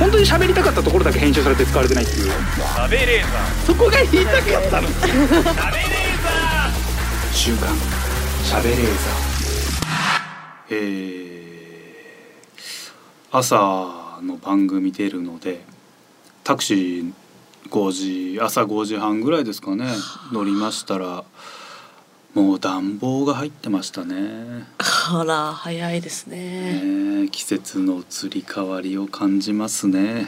本当に喋りたかったところだけ編集されて使われてないっていう。食べレー。ザそこが言いたかったのー食べレーザ週刊しゃべれーザーえー、朝の番組出るのでタクシー5時朝5時半ぐらいですかね乗りましたらもう暖房が入ってましたねあら早いですね。ね季節の移り変わりを感じますね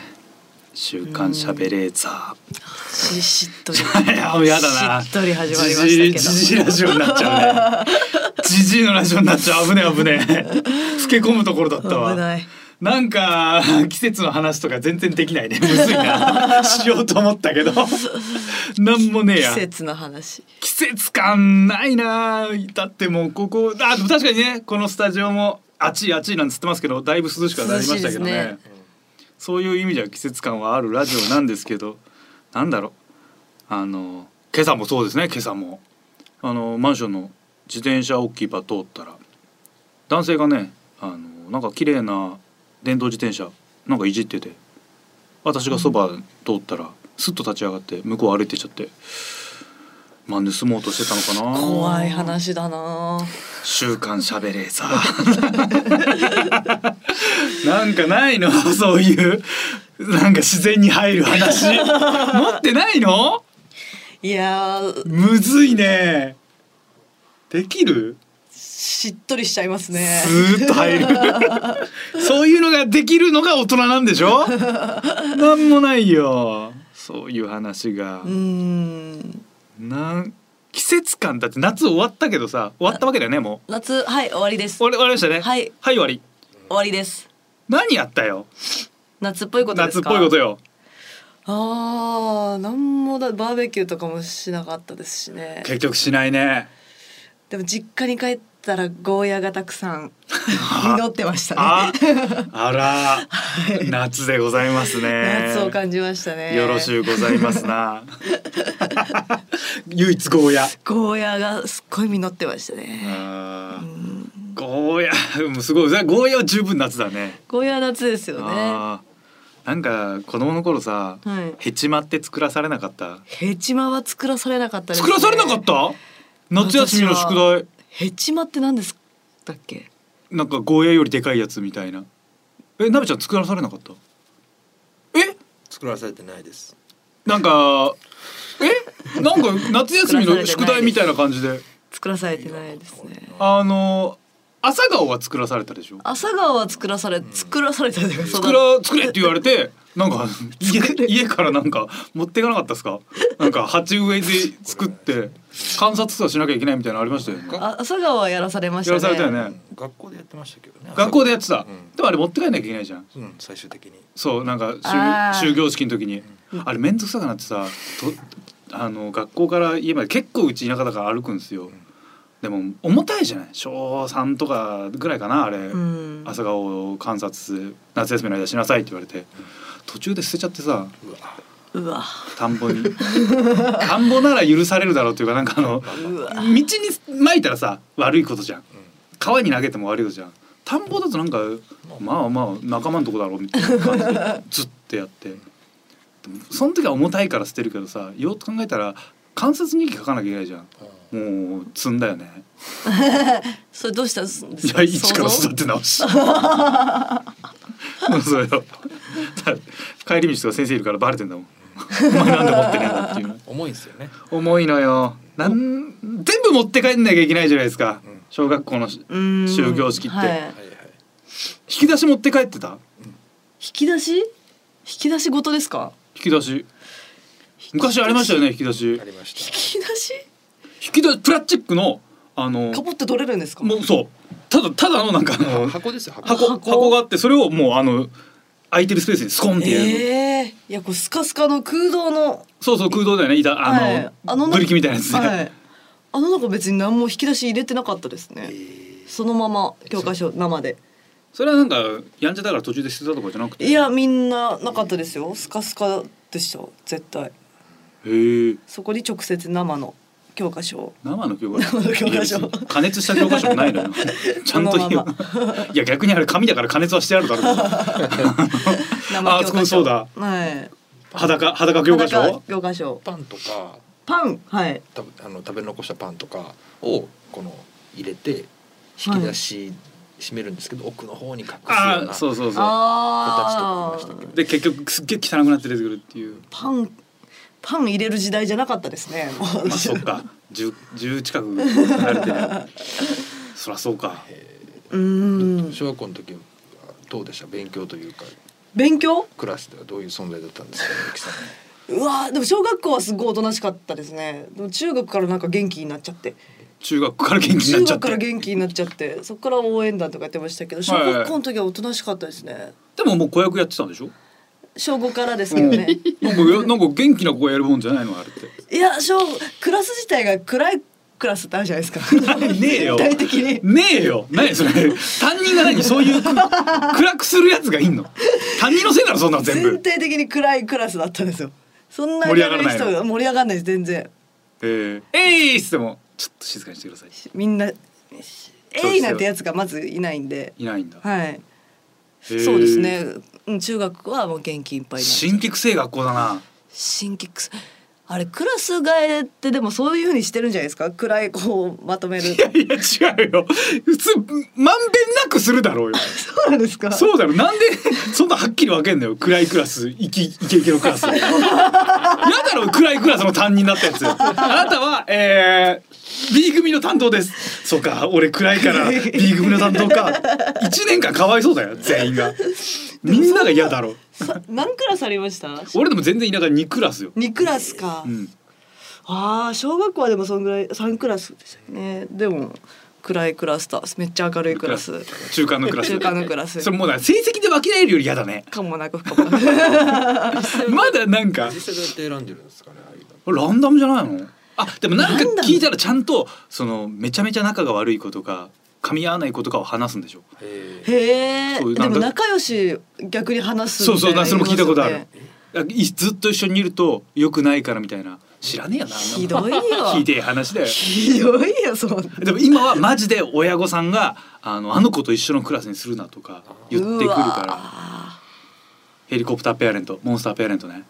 週刊しゃべれーザーししっとり。いやもうやだなしっとり始まりましたじじいラジオになっちゃうね。じじいのラジオになっちゃう危ね え危ねえ。老 け込むところだったけど。危わ。ない。なんか 季節の話とか全然できないね。むずいな。しようと思ったけど。なんもねえや。季節の話。季節感ないな。だってもうここあでも確かにねこのスタジオも暑い暑いなんつってますけどだいぶ涼しくはなりましたけどね。涼しいですそういう意味では季節感はあるラジオなんですけどなんだろうあの今朝もそうですね今朝もあのマンションの自転車置き場通ったら男性がねあのなんか綺麗な電動自転車なんかいじってて私がそば通ったらスッと立ち上がって向こう歩いてっちゃってまあ盗もうとしてたのかな。怖い話だな。週刊しゃべれーさ。なんかないの？そういうなんか自然に入る話。持ってないの？いやー。むずいね。できる？しっとりしちゃいますね。スーッと入る そういうのができるのが大人なんでしょ？なんもないよそういう話がうーん。なん季節感だって夏終わったけどさ終わったわけだよねもう夏はい終わりです。終わり終わりましたねはいはい終わり終わりです。何やったよ？夏っぽいことです夏っか。ぽいことよああ、なんもだバーベキューとかもしなかったですしね。結局しないねでも実家に帰ったらゴーヤがたくさん 実ってましたね。あ、あら、夏でございますね。夏を感じましたね。よろしゅうございますな。唯一ゴーヤ。ゴーヤがすっごい実ってましたね。うんゴーヤ、もうすごい、ゴーヤは十分夏だね。ゴーヤは夏ですよね。なんか子供の頃さ、はい。ヘチマって作らされなかった？ヘチマは作らされなかったね。作らされなかった？夏休みの宿題。ヘチマって何ですだっけ？なんかゴーヤよりでかいやつみたいな。え、なべちゃん作らされなかった？え？作らされてないです。なんかえ？なんか夏休みの宿題みたいな感じで作らされてないですね。あの朝顔は作らされたでしょ？朝顔は作らされ作らされたというか作ら作れって言われてなんか 家家からなんか持っていかなかったですか？なんか鉢植えで作って観察とかしなきゃいけないみたいなのありましたよね。あ朝顔はやらされましたね。やらされたよね。学校でやってましたけどね。学校でやってた、うん。でもあれ持って帰んなきゃいけないじゃん。うん、最終的に。そうなんかあー。終終業式の時に。あれ面倒くさくなってさとあの学校から家まで結構うち田舎だから歩くんですよでも重たいじゃない？小3とかぐらいかなあれ、うん。朝顔を観察夏休みの間しなさいって言われて。途中で捨てちゃってさうわ。田んぼに。田んぼなら許されるだろうっていうかなんかあの道。に撒いたらさ悪いことじゃん。川に投げても悪いことじゃん。田んぼだとなんかまあまあ仲間のとこだろうみたいな感じでずっとやって。でもその時は重たいから捨てるけどさよく考えたら観察日記書かなきゃいけないじゃんもう積んだよね。それどうしたんですいや一から育て直し。そうよ。だ帰り道とか先生いるからバレてんだもん。お前なんで持ってねえんだっていう。の重いんですよね。重いのよ。なん全部持って帰んなきゃいけないじゃないですか、うん小学校の終業式って。はい。引き出し持って帰ってた？引き出し？引き出しごとですか？引き出し。昔ありましたよね引き出し。引き出し？引き出しプラスチックのあのかぼって取れるんですか？もうそう。ただただのなんか。の箱ですよ。箱。箱箱。箱があってそれをもうあの空いてるスペースにスコンって入れる。の、ええいやこうスカスカの空洞の。そうそう空洞だよね。板あの,、はい。あのブリキみたいなやつね、はい。あの中別に何も引き出し入れてなかったですね。そのまま教科書生で。それはなんかやんちゃだから途中で捨てたとかじゃなくて？いやみんななかったですよ。スカスカでした絶対。へえそこに直接生の教科書。生の教科書。生の教科書。加熱した教科書もないのよ。ちゃんと言う。そのいや逆にあれ紙だから加熱はしてあるだろう。あそこそうだ。はい。裸裸教科書？裸教科書。パンとか。パンはい。たあの食べ残したパンとかをこの入れて引き出し閉めるんですけど、奥の方に隠すようあなあそうそうそう。形とかあ言いましたけど。で結局すっげえ汚くなって出てくるっていう。パンパン入れる時代じゃなかったですね。まあそっか。十十近く離れてる。そりゃそうか。うん。小学校の時はどうでした？勉強というか。勉強？クラスではどういう存在だったんですか？うわーでも小学校はすごいおとなしかったですね。でも中学からなんか元気になっちゃって。中学から元気にな中っちゃって。学から元気になっちゃって。そこから応援団とかやってましたけど小学校の時はおとなしかったですね。でももう子役やってたんでしょ？小5からですけどね。なんかやなんか元気な子がやるもんじゃないのあれって。いや小クラス自体が暗いクラスってあるじゃないですか。ねえよ。全体的に。ねえよ。何それ。担任が何？そういうく暗くするやつがいんの？担任のせいなのそんなの全全部体的に暗いクラスだったんですよ。そんな盛り上がらない盛り上がらないです全然。えー、えいっつってもちょっと静かにしてください。みんな「えい!」なんてやつがまずいないんで。いないんだ。はいそうですね。うん中学はもう元気いっぱいになっちゃう新規性学校だな。新規くあれクラス替えってでもそういうふうにしてるんじゃないですか？暗いこうまとめる。いやいや違うよ。普通まんべんなくするだろうよ。そうなんですか？そうだろ。なんでそんなはっきり分けんのよ。暗いクラスイキイケイケのクラス。やだろ暗いクラスの担任だったやつ。あなたはえー、B 組の担当です。そうか俺暗いから B 組の担当か。一年間かわいそうだよ全員が。みんなが嫌だろさ何クラスありました？俺でも全然田舎2クラスよ、二クラスか、うん、ああ小学校はでもそんぐらい三クラスでしたよね。でも暗いクラスとめっちゃ明るいクラス。中間のクラス。中間のクラス。それもうな成績で分けられるより嫌だね。かもなく不可もなくまだなんか。実際どうやって選んでるんですかねランダムじゃないの？あでもなんか聞いたらちゃんとそのめちゃめちゃ仲が悪い子とか噛み合わない子とかを話すんでしょ？へへえでも仲良し逆に話すそうそうそれも聞いたことある。ずっと一緒にいると良くないからみたいな。知らねえよなひどいよ。ひでえ話だよ。ひどいよそんな。でも今はマジで親御さんがあのあの子と一緒のクラスにするなとか言ってくるうから。わヘリコプターペアレントモンスターペアレントね。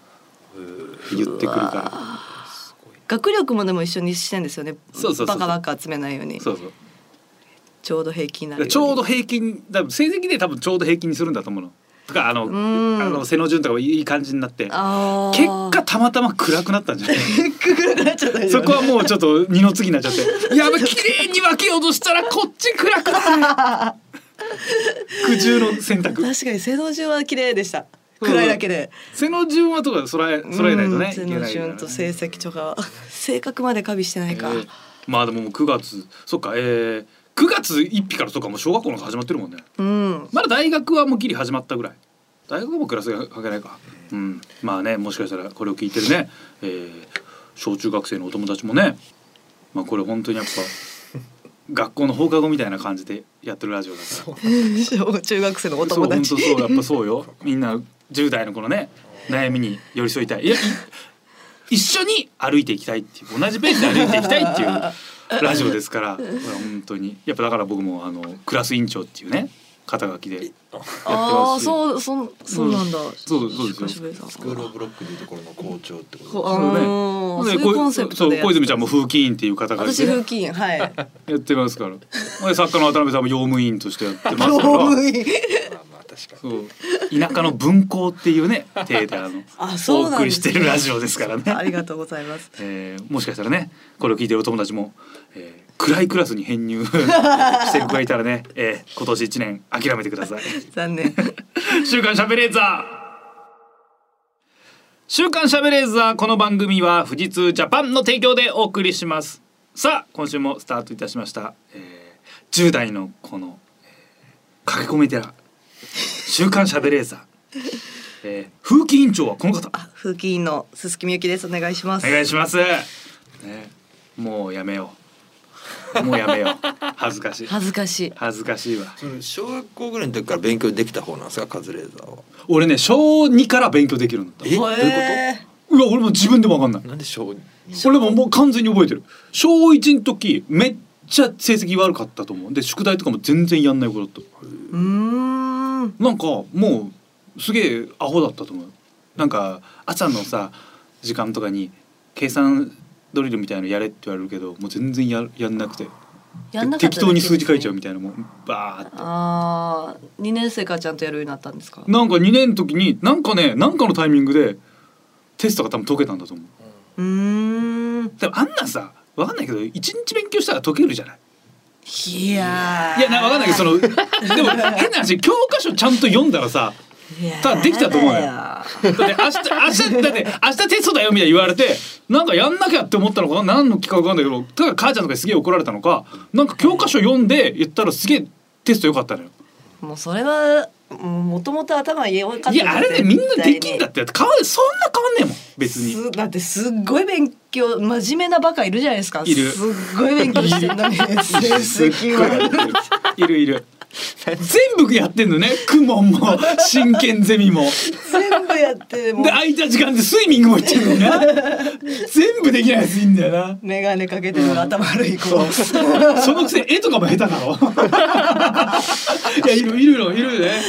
言ってくるから。学力もでも一緒にしてんですよね。そうそうそうそう。バカバカ集めないように。そうそうちょうど平均になるちょうど平均だ成績で多分ちょうど平均にするんだと思うの。とかあのん。あの背の順とかもいい感じになって。結果たまたま暗くなったんじゃない？くくなっちゃったよね。そこはもうちょっと二の次になっちゃって。やばい綺麗に分けようとしたらこっち暗くなる苦渋の選択。確かに背の順は綺麗でした。暗いだけで。背の順はとか揃え揃えないとねうん背の順と成績とか 性格まで加味してないか、えーまあでももう9月。そっかえー、9月1日からとかもう小学校の始まってるもんね。うん。まだ大学はもうギリ始まったぐらい。大学はもうクラスが関係ないか。うん。まあねもしかしたらこれを聞いてるね、えー、小中学生のお友達もね。まあこれ本当にやっぱ 学校の放課後みたいな感じでやってるラジオだから。小中学生のおそう友達本当そう。やっぱそうよ。みんな10代のこのね悩みに寄り添いたい。いやい一緒に歩いていきたいっていう同じペースで歩いていきたいっていうラジオですからこれは本当に。やっぱだから僕もあのクラス委員長っていうね肩書きでやってああますし。そうそそうなんだ、そうそうですよスクールオブロックでいうところの校長ってことですあそうね。ーそうでいうコンセプトでそう小泉ちゃんも風紀委員っていう肩書き私風紀委員はい。やってますから。で作家の渡辺さんも用務員としてやってます業から。務員確かそう。田舎の文校っていうね 体であのあそうお送りしてるラジオですからね。ありがとうございます。えーもしかしたらねこれを聞いてるお友達も、えー暗いクラスに編入 してる子がいたらね、えー今年一年諦めてください。残念。週刊しゃべれーザー。週刊しゃべれーザーこの番組は富士通ジャパンの提供でお送りします。さあ今週もスタートいたしました、えー、10代のこの、えー駆け込み寺週刊しゃべれーザー、えー、風紀委員長はこの方。あ風紀委員の鈴木みゆきです。お願いします。お願いします。ね、もうやめよう。もうやめよう。恥ずかしい。恥ずかしい。恥ずかしいわ。にその小学校ぐらいの時から勉強できた方なんですか？カズレーザーは。俺ね小二から勉強できるんだ。え？どういうこと？へうわ俺も自分でも分かんない。なんで小に俺ももう完全に覚えてる。小一の時めっちゃ成績悪かったと思う。で宿題とかも全然やんない子だった。うーんなんかもうすげえアホだったと思う。なんか朝のさ時間とかに計算ドリルみたいのやれって言われるけどもう全然ややんなくて。やんなかった適当に数字書いちゃううみたいなもんバーって。ああ2年生からちゃんとやるようになったんですか？なんか2年の時になんかねなんかのタイミングでテストが多分解けたんだと思う。うーん。でもあんなさわかんないけど一日勉強したら解けるじゃない？いやー。いやなわかんないけどそのでも変な話教科書ちゃんと読んだらさただできたと思うよ。やだって明日明日だって明日テストだよみたいに言われてなんかやんなきゃって思ったのかな？何の企画かわかんないけどただ母ちゃんとかにすげえ怒られたのかなんか教科書読んで言ったらすげえテスト良かったのよ。もうそれはもともと頭良かったいやあれねみんなできんだって変わそんな変わんねえもん。別に。すだってすっごい勉強真面目なバカいるじゃないですか。いる。すっごい勉強してるのに。いるいる全部やってんのね。クモンも真剣ゼミも。全部やっても。うで空いた時間でスイミングも行ってるのにな全部できないやついいんだよな。眼鏡かけてるの頭悪い子。そのくせ絵とかも下手だろ。いやいるいるのいるよね。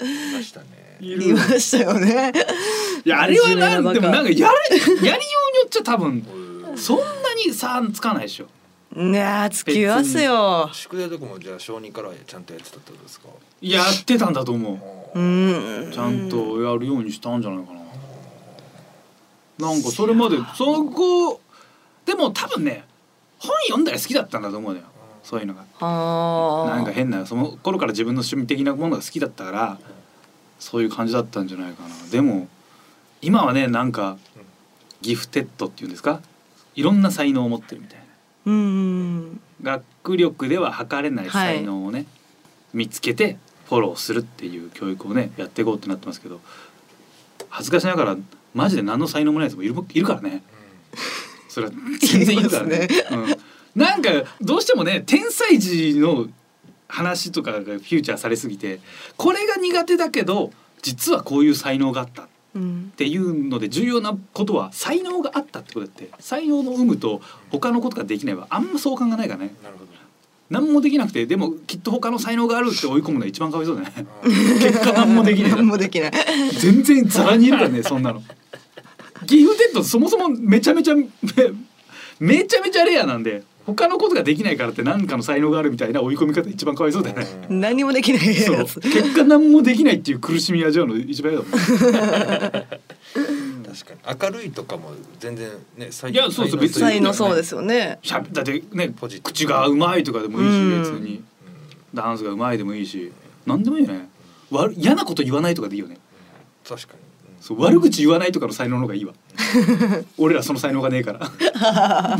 いましたね。い言いましたよね。いやあれはなんでもなんかやれやりようによっちゃ多分そんなに差つかないでしょねえつきますよ。宿題とかもじゃあ小児からちゃんとやってたってことですか？やってたんだと思う。うん。ちゃんとやるようにしたんじゃないかな。なんかそれまでそこでも多分ね本読んだら好きだったんだと思うのよ。そういうのが。なんか変なその頃から自分の趣味的なものが好きだったからそういう感じだったんじゃないかな。でも今はねなんかギフテッドっていうんですか？いろんな才能を持ってるみたいな。うん学力では測れない才能をね、見つけてフォローするっていう教育をねやっていこうってなってますけど恥ずかしながらマジで何の才能もないやつもいるいるからね。それは全然いるからね。うん、なんかどうしてもね天才児の話とかがフューチャーされすぎてこれが苦手だけど実はこういう才能があったっうんていうので重要なことは才能があったってことだって。才能の有無と他のことができないはあんま相関がないからね。なるほど。何もできなくてでもきっと他の才能があるって追い込むのが一番かわいそうだね。結果何もできない。何もできない。全然ザラにいるからねそんなの。ギフテッドそもそもめちゃめちゃめめちゃめちゃレアなんで他のことができないからって何かの才能があるみたいな追い込み方一番かわいそうだよね。うん。何もできないそう。やつ結果何もできないっていう苦しみ味わうの一番嫌だもん。確かに明るいとかも全然ね才いやそうそう別に。才能そうですよね。しゃべだってねポジティブ口がうまいとかでもいいしうん。別に。ダンスがうまいでもいいし。何でもいいよね。悪嫌なこと言わないとかでいいよね。確かに。そう悪口言わないとかの才能の方がいいわ。俺らその才能がねえから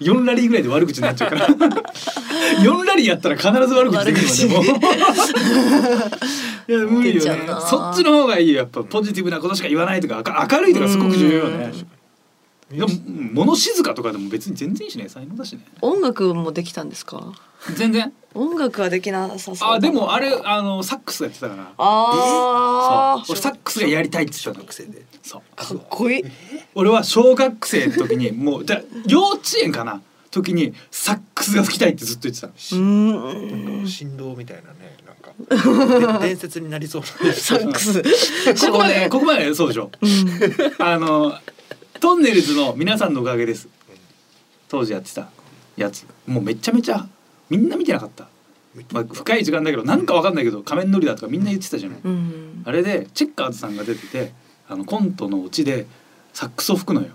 4ラリーぐらいで悪口になっちゃうから。4ラリーやったら必ず悪口できるわでも。いや無理よね。そっちの方がいいよやっぱポジティブなことしか言わないとか明明るいとかすごく重要よねで。も物静かとかでも別に全然いいしね。才能だしね。音楽もできたんですか？全然？音楽はできなさそうあでもあれあのサックスやってたから。あそう。俺サックスがやりたいって言小学生で。そう。あかっこいい。俺は小学生の時にもうじゃあ幼稚園かな？時にサックスが吹きたいってずっと言ってたの。うーん振動みたいなね。なんかで伝説になりそうな。サックス。ここまでここまでそうでしょ？うん。あのトンネルズの皆さんのおかげです。当時やってたやつ。もうめちゃめちゃみんな見てなかった、まあ、深い時間だけどなんかわかんないけど仮面のりだとかみんな言ってたじゃない、うん。あれでチェッカーズさんが出ててあのコントのオチでサックスを吹くのよ。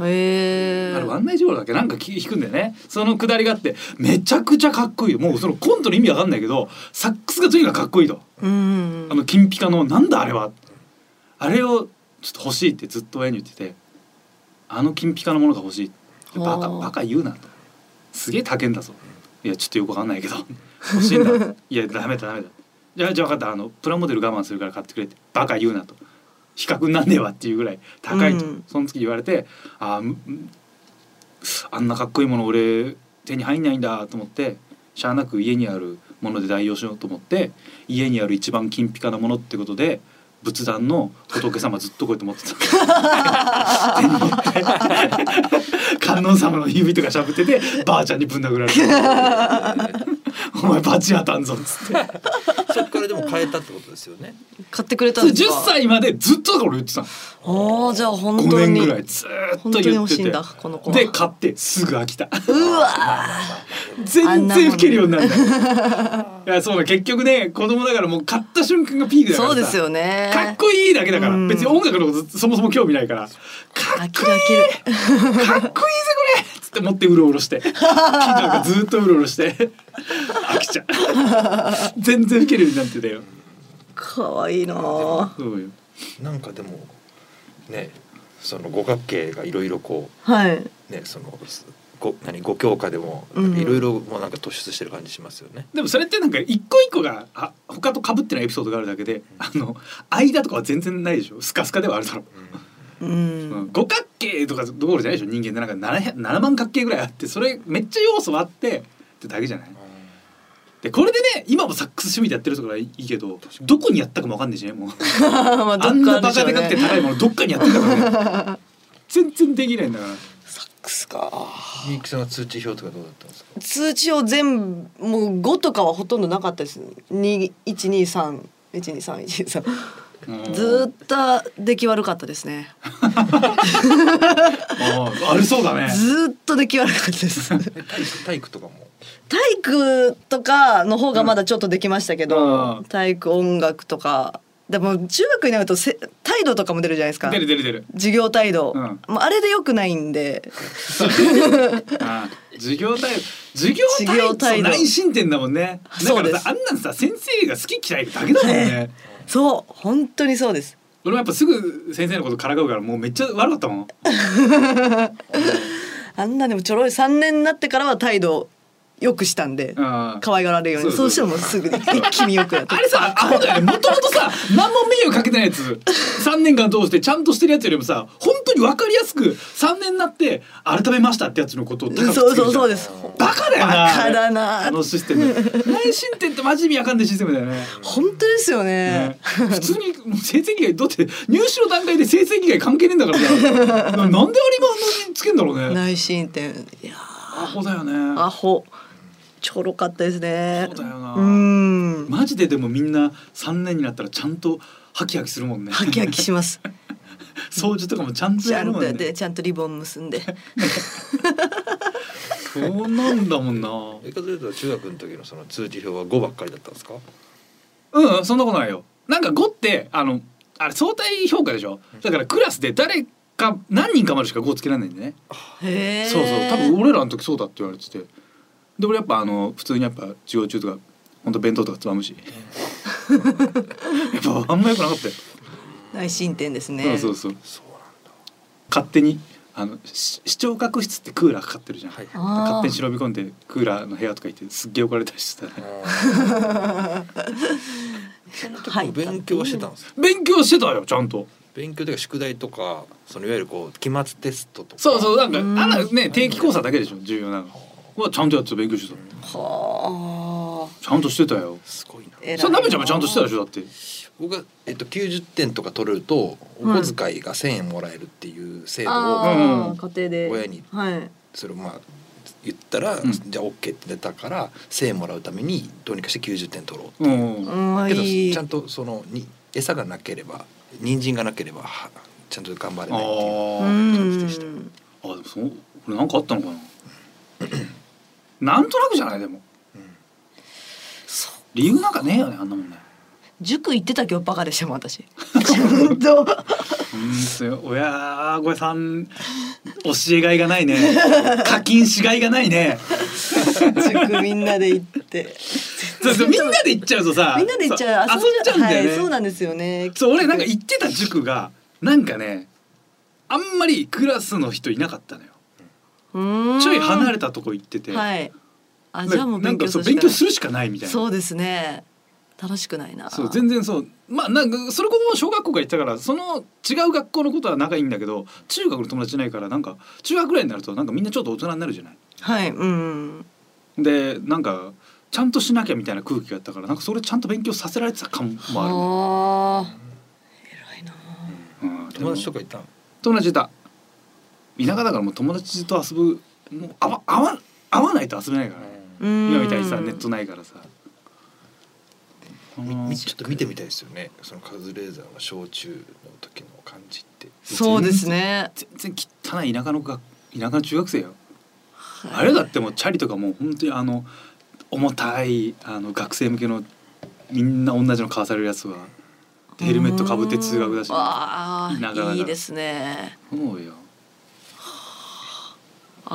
へえあれワンナイジョーだっけ？なんか弾くんだよね。そのくだりがあってめちゃくちゃかっこいい。よもうそのコントの意味わかんないけどサックスがとにかくかっこいいと。うん。あの金ピカのなんだあれは。あれをちょっと欲しいってずっと親に言っててあの金ピカのものが欲しいバカバカ言うなと。すげえ高えんだぞいやちょっとよくわかんないけど。欲しいんだ。いやダメだダメだ。じゃあじゃあ分かった。あのプラモデル我慢するから買ってくれって。バカ言うなと。比較になんねえわっていうぐらい高いと、うん。その時言われてああんなかっこいいもの俺手に入んないんだと思ってしゃあなく家にあるもので代用しようと思って家にある一番金ピカなものってことで仏壇の仏様ずっとこうやって持ってた。手に持って観音様の指とかしゃぶっててばあちゃんにぶん殴られて「お前バチ当たんぞ」っつって。そっからでも変えたってことですよね。買ってくれた10んですか歳までずっとだから俺言ってたの。ああじゃあ本5当に。年ぐらいずーっと言って欲しいんだてこの子は。で買ってすぐ飽きた。うわ全然吹けるようになるんだよ いやそうだ。結局ね子供だからもう買った瞬間がピークだからさ。そうですよね。かっこいいだけだから、うん。別に音楽のことそもそも興味ないから。かっこ飽きる飽きる。かっこいいぜこれ。つって持ってうろうろして。木なんかずっとうろうろして。飽きちゃう。全然吹けるようになってたよ。可愛いな。あそうよ。なんかでもねその五角形がいろいろこはい。うねそのすご何五教科でもうん。いろいろもうなんか突出してる感じしますよね。でもそれってなんか一個一個があ他と被ってないエピソードがあるだけであの間とかは全然ないでしょ？スカスカではあるだろう。ううん。ん。五角形とかどころじゃないでしょ？人間ってなんか 7, 7万角形ぐらいあってそれめっちゃ要素あってってだけじゃない？でこれでね今もサックス趣味でやってるとかいいけどどこにやったかもわかんないしねもう。まああんなバカでかくてね。高いものどっかにやってるからね全然できないんだからクスか。みゆきさんは通知表とかどうだったんですか？通知を全部もう五とかはほとんどなかったです。二一二三一二三一二三。ずーっと出来悪かったですね。あありそうだねずーっと出来悪かったです。え体育体育とかも？体育とかの方がまだちょっとできましたけど、うん体育音楽とかでも中学になるとせ態度とかも出るじゃないですか。出る出る出る。授業態度、うん。もうあれでよくないんで。ああ。授業態度。授業態度。内申点だもんね。だからさあんなんさ先生が好き嫌いだけだもんね。そう。本当にそうです。俺もやっぱすぐ先生のことからかうからもうめっちゃ悪かったもん。あんなでもちょろい。3年になってからは態度よくしたんで可愛がられるように。そそうしてもすぐに一気によくなって。あれさ、アホだよね。もともとさ、何も迷惑かけてないやつ、3年間通してちゃんとしてるやつよりもさ、本当に分かりやすく3年になって改めましたってやつのことを高くそうそうそうです。バカだよな。バカだな。あのシステム。内申点ってマジ意味わかんないシステムだよね。本当ですよね。ね、普通に成績外だって入試の段階で成績外関係ねえんだからさ。なんであれ今あんなにつけんだろうね。内申点。いやアホだよね。ーアホちょろかったですね。そうだよな。うん。マジででもみんな3年になったらちゃんとハキハキするもんね。ハキハキします。掃除とかもちゃんとちゃんとやるもんねやってちゃんとリボン結んで。そうなんだもんな。えかというと中学の時のその通知表は五ばっかりだったんですか？うんうんそんなことないよ。なんか5ってあのあれ相対評価でしょ？だからクラスで誰か何人かまでしか5つけられないんでね。へえそうそう。多分俺らの時そうだって言われててで俺やっぱあの普通にやっぱ授業中とか本当弁当とかつまむし。やっぱあんま良くなかったよ、内申点ですね。そうそうそう。そうなんだ。勝手にあのし視聴覚室ってクーラーかかってるじゃん、はい。勝手に忍び込んでクーラーの部屋とか行ってすっげえ怒られたりしてた。ねその時も勉強はしてたんですか？勉強してたよちゃんと。勉強というか宿題とかそのいわゆるこう期末テストとか。そうそうなんかあうん。んなね定期考査だけでしょ重要なのはちゃんとやってた勉強してた。はちゃんとしてたよ。すごいな。それなめちゃんもちゃんとしてたでしょ？だって。僕がえっと90点とか取れるとお小遣いが1000円もらえるっていう制度を、あうんー家庭で。親にはい。それをまあ言ったら、ん。じゃあ OK って出たから1000円もらうためにどうにかして90点取ろううんうん。けどちゃんとそのに餌がなければ人参がなければはちゃんと頑張れあないっていううー感じでした。んあでもそうこれなんかあったのかな？なんとなくじゃない？でも。理由なんかねえよねあんなもんね。塾行ってた今日バカでしたもん私。本当。うんすよ。親御さん教えがいがないね。課金しがいがないね。塾みんなで行って。そうそうみんなで行っちゃうとさみんなで行っちゃう。遊んじゃうんだよね、はい、そうなんですよね。そう俺なんか行ってた塾がなんかねあんまりクラスの人いなかったのよちょい離れたたとこ行ってて、はい。あじゃあもうなんかそう勉強する勉強するしかないみたいな。そうですね。楽しくないな。そう全然そう。まあなんかそれこそ小学校から行ったからその違う学校のことは仲いいんだけど中学の友達いないからなんか中学ぐらいになるとなんかみんなちょっと大人になるじゃない？はい。うんでなんかちゃんとしなきゃみたいな空気があったからなんかそれちゃんと勉強させられてた感もあるね。はあ友達とかいたの？友達いた田舎だからもう友達と遊ぶもう合わ合わ合わないと遊べないからね。今みたいにさネットないからさ。ちょっと見てみたいですよね。そのカズレーザーの小中の時の感じって。そうですね。全然汚い田舎のが田舎の中学生よあれだってもうチャリとかもう本当にあの重たいあの学生向けのみんな同じの買わされるやつはヘルメットかぶって通学だしあ田舎だからあいいですね思うよ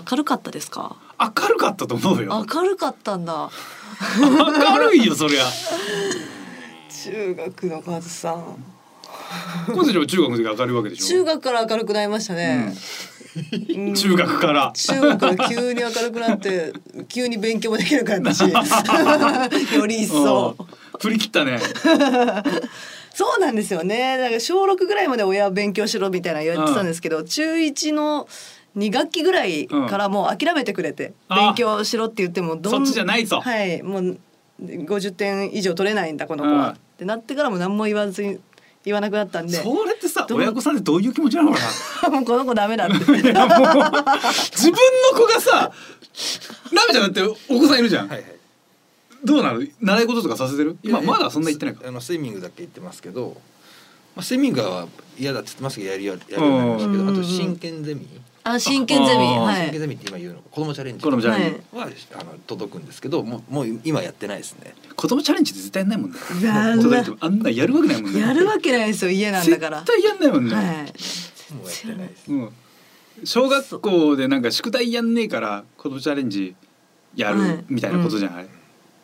明るかったですか？明るかったと思うよ。明るかったんだ。明るいよそりゃ。中学のカズさん。小杉も中学の時明るいわけでしょ？中学から明るくなりましたね、うん。中学から。中学から急に明るくなって急に勉強もできるから私より一層。うん。振り切ったね。そうなんですよね。だから小6ぐらいまで親は勉強しろみたいな言ってたんですけど、中1の2学期ぐらいからもう諦めてくれて、うん勉強しろって言ってもどんそっちじゃないぞ。はいもう50点以上取れないんだこの子は、うん。ってなってからも何も言わずに言わなくなったんで。それってさどう親御さんってどういう気持ちなのかな？もうこの子ダメだって。自分の子がさラメちゃんだってお子さんいるじゃん、はいはい。どうなる？習い事とかさせてる？今まだそんな言ってないか。あのスイミングだけ言ってますけど、まあ、スイミングは嫌だって言ってますけどやるやるやるようになりましたけど、うん。あと真剣ゼミ、あ真剣ゼミはい。真剣ゼミって今言うの子供チャレンジ子供チャレンジ、はいはあの届くんですけどもうもう今やってないですね。子供チャレンジって絶対やんないもんね。届いてもあんなやるわけないもんね。やるわけないですよ家なんだから。絶対やんないもんね、はい。もうやってないです。うん、小学校でなんか宿題やんねえから子供チャレンジやはい。るみたいなことじゃない、